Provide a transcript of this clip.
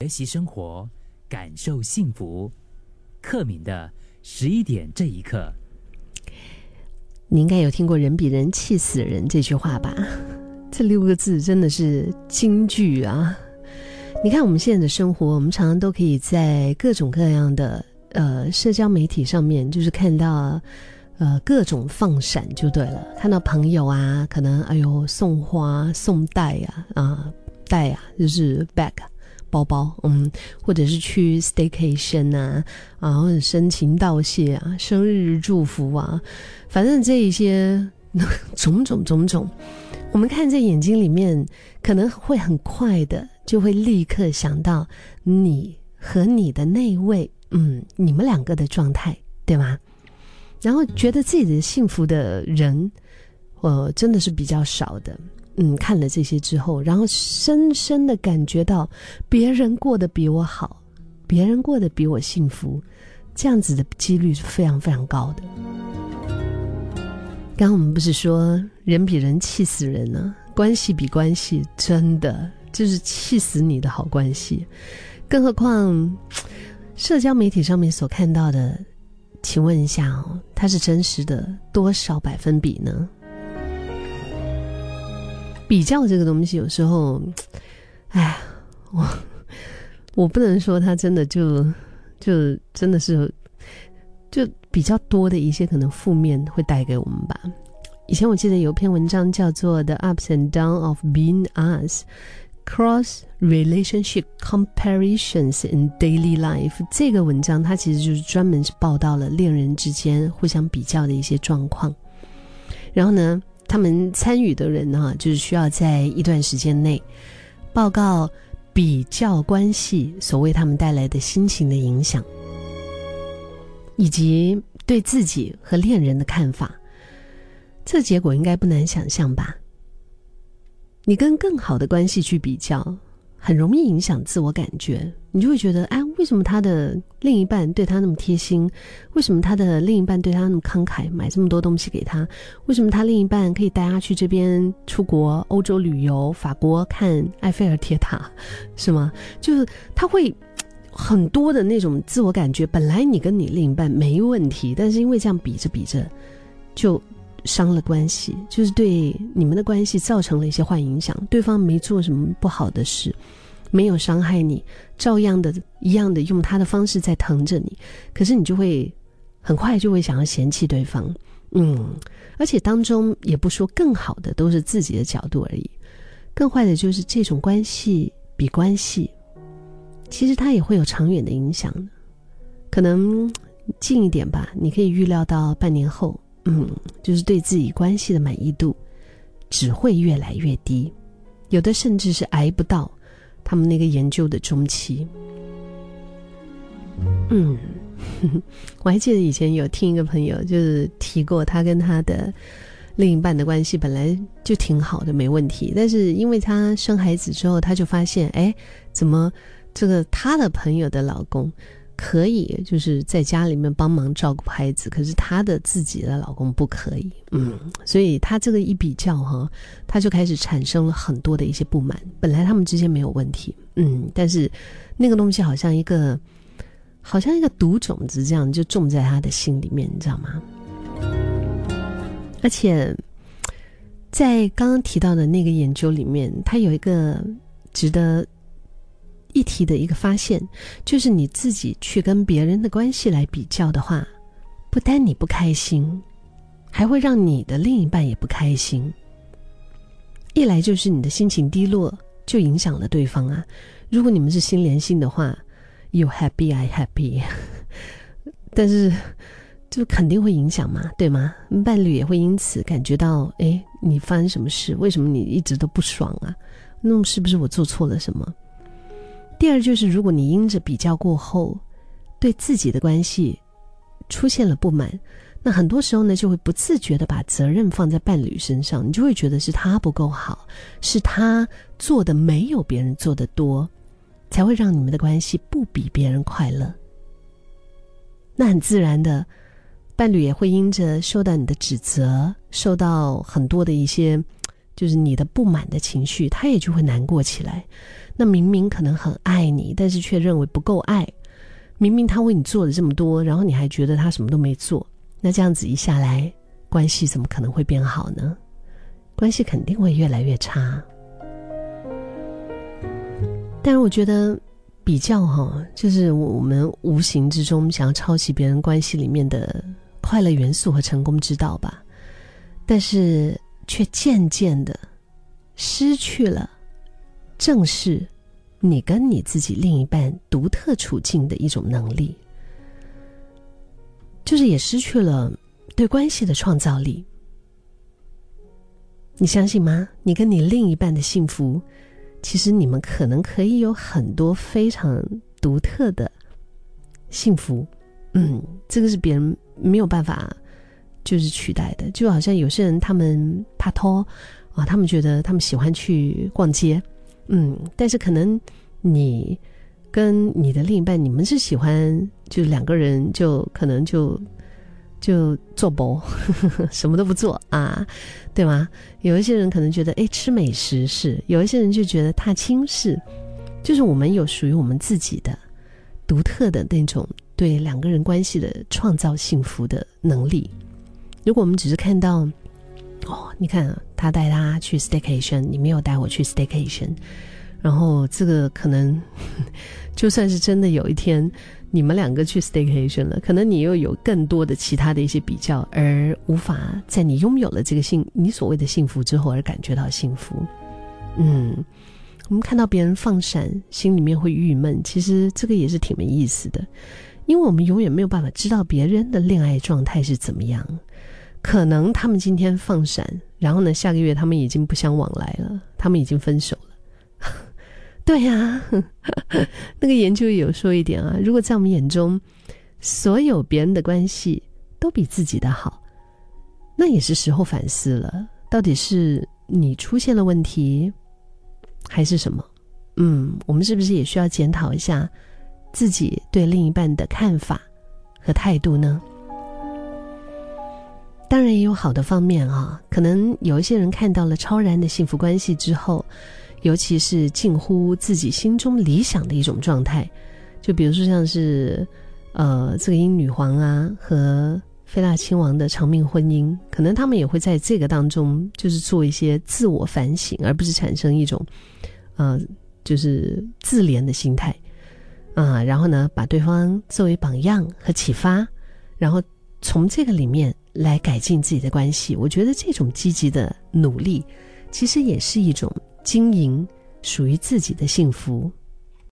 学习生活，感受幸福。克敏的十一点这一刻，你应该有听过“人比人气死人”这句话吧？这六个字真的是金句啊！你看我们现在的生活，我们常常都可以在各种各样的呃社交媒体上面，就是看到呃各种放闪就对了。看到朋友啊，可能哎呦送花送袋啊啊袋啊，就是 bag 包包，嗯，或者是去 staycation 啊啊，或者深情道谢啊，生日祝福啊，反正这一些种种种种。我们看在眼睛里面，可能会很快的就会立刻想到你和你的那位，嗯，你们两个的状态，对吗？然后觉得自己的幸福的人，呃，真的是比较少的。嗯，看了这些之后，然后深深的感觉到别人过得比我好，别人过得比我幸福，这样子的几率是非常非常高的。刚刚我们不是说人比人气死人呢？关系比关系真的就是气死你的好关系，更何况社交媒体上面所看到的，请问一下哦，它是真实的多少百分比呢？比较这个东西，有时候，哎，我我不能说它真的就就真的是就。比较多的一些可能负面会带给我们吧。以前我记得有篇文章叫做《The Ups and Downs of Being Us: Cross Relationship Comparisons in Daily Life》。这个文章它其实就是专门是报道了恋人之间互相比较的一些状况。然后呢，他们参与的人呢，就是需要在一段时间内报告比较关系所为他们带来的心情的影响。以及对自己和恋人的看法，这结果应该不难想象吧？你跟更好的关系去比较，很容易影响自我感觉。你就会觉得，哎，为什么他的另一半对他那么贴心？为什么他的另一半对他那么慷慨，买这么多东西给他？为什么他另一半可以带他去这边出国、欧洲旅游、法国看埃菲尔铁塔，是吗？就是他会。很多的那种自我感觉，本来你跟你另一半没问题，但是因为这样比着比着，就伤了关系，就是对你们的关系造成了一些坏影响。对方没做什么不好的事，没有伤害你，照样的一样的用他的方式在疼着你，可是你就会很快就会想要嫌弃对方，嗯，而且当中也不说更好的，都是自己的角度而已。更坏的就是这种关系比关系。其实它也会有长远的影响的，可能近一点吧。你可以预料到半年后，嗯，就是对自己关系的满意度只会越来越低，有的甚至是挨不到他们那个研究的中期。嗯，我还记得以前有听一个朋友就是提过，他跟他的另一半的关系本来就挺好的，没问题，但是因为他生孩子之后，他就发现，哎，怎么？这个他的朋友的老公，可以就是在家里面帮忙照顾孩子，可是她的自己的老公不可以。嗯，所以她这个一比较哈，她就开始产生了很多的一些不满。本来他们之间没有问题，嗯，但是那个东西好像一个，好像一个毒种子这样就种在他的心里面，你知道吗？而且在刚刚提到的那个研究里面，它有一个值得。一提的一个发现，就是你自己去跟别人的关系来比较的话，不单你不开心，还会让你的另一半也不开心。一来就是你的心情低落，就影响了对方啊。如果你们是心连心的话，You happy, I happy，但是就肯定会影响嘛，对吗？伴侣也会因此感觉到，哎，你发生什么事？为什么你一直都不爽啊？那么是不是我做错了什么？第二就是，如果你因着比较过后，对自己的关系出现了不满，那很多时候呢，就会不自觉的把责任放在伴侣身上，你就会觉得是他不够好，是他做的没有别人做的多，才会让你们的关系不比别人快乐。那很自然的，伴侣也会因着受到你的指责，受到很多的一些。就是你的不满的情绪，他也就会难过起来。那明明可能很爱你，但是却认为不够爱。明明他为你做了这么多，然后你还觉得他什么都没做。那这样子一下来，关系怎么可能会变好呢？关系肯定会越来越差。但是我觉得比较哈，就是我们无形之中想要抄袭别人关系里面的快乐元素和成功之道吧，但是却渐渐的失去了正视你跟你自己另一半独特处境的一种能力，就是也失去了对关系的创造力。你相信吗？你跟你另一半的幸福。其实你们可能可以有很多非常独特的幸福，嗯，这个是别人没有办法就是取代的。就好像有些人他们怕拖啊，他们觉得他们喜欢去逛街，嗯，但是可能你跟你的另一半，你们是喜欢就两个人就可能就。就做博，什么都不做啊，对吗？有一些人可能觉得，哎，吃美食是；有一些人就觉得踏青是。就是我们有属于我们自己的独特的那种对两个人关系的创造幸福的能力。如果我们只是看到，哦，你看他带他去 staycation，你没有带我去 staycation，然后这个可能 就算是真的有一天。你们两个去 staycation 了，可能你又有更多的其他的一些比较，而无法在你拥有了这个幸，你所谓的幸福之后而感觉到幸福。嗯，我们看到别人放闪，心里面会郁闷，其实这个也是挺没意思的，因为我们永远没有办法知道别人的恋爱状态是怎么样。可能他们今天放闪，然后呢，下个月他们已经不相往来了，他们已经分手了。对呀，那个研究有说一点啊，如果在我们眼中，所有别人的关系都比自己的好，那也是时候反思了，到底是你出现了问题，还是什么？嗯，我们是不是也需要检讨一下自己对另一半的看法和态度呢？当然也有好的方面啊，可能有一些人看到了超然的幸福关系之后。尤其是近乎自己心中理想的一种状态，就比如说像是，呃，这个英女皇啊和菲腊亲王的长命婚姻，可能他们也会在这个当中，就是做一些自我反省，而不是产生一种，呃，就是自怜的心态，啊，然后呢，把对方作为榜样和启发，然后从这个里面来改进自己的关系。我觉得这种积极的努力，其实也是一种。经营属于自己的幸福，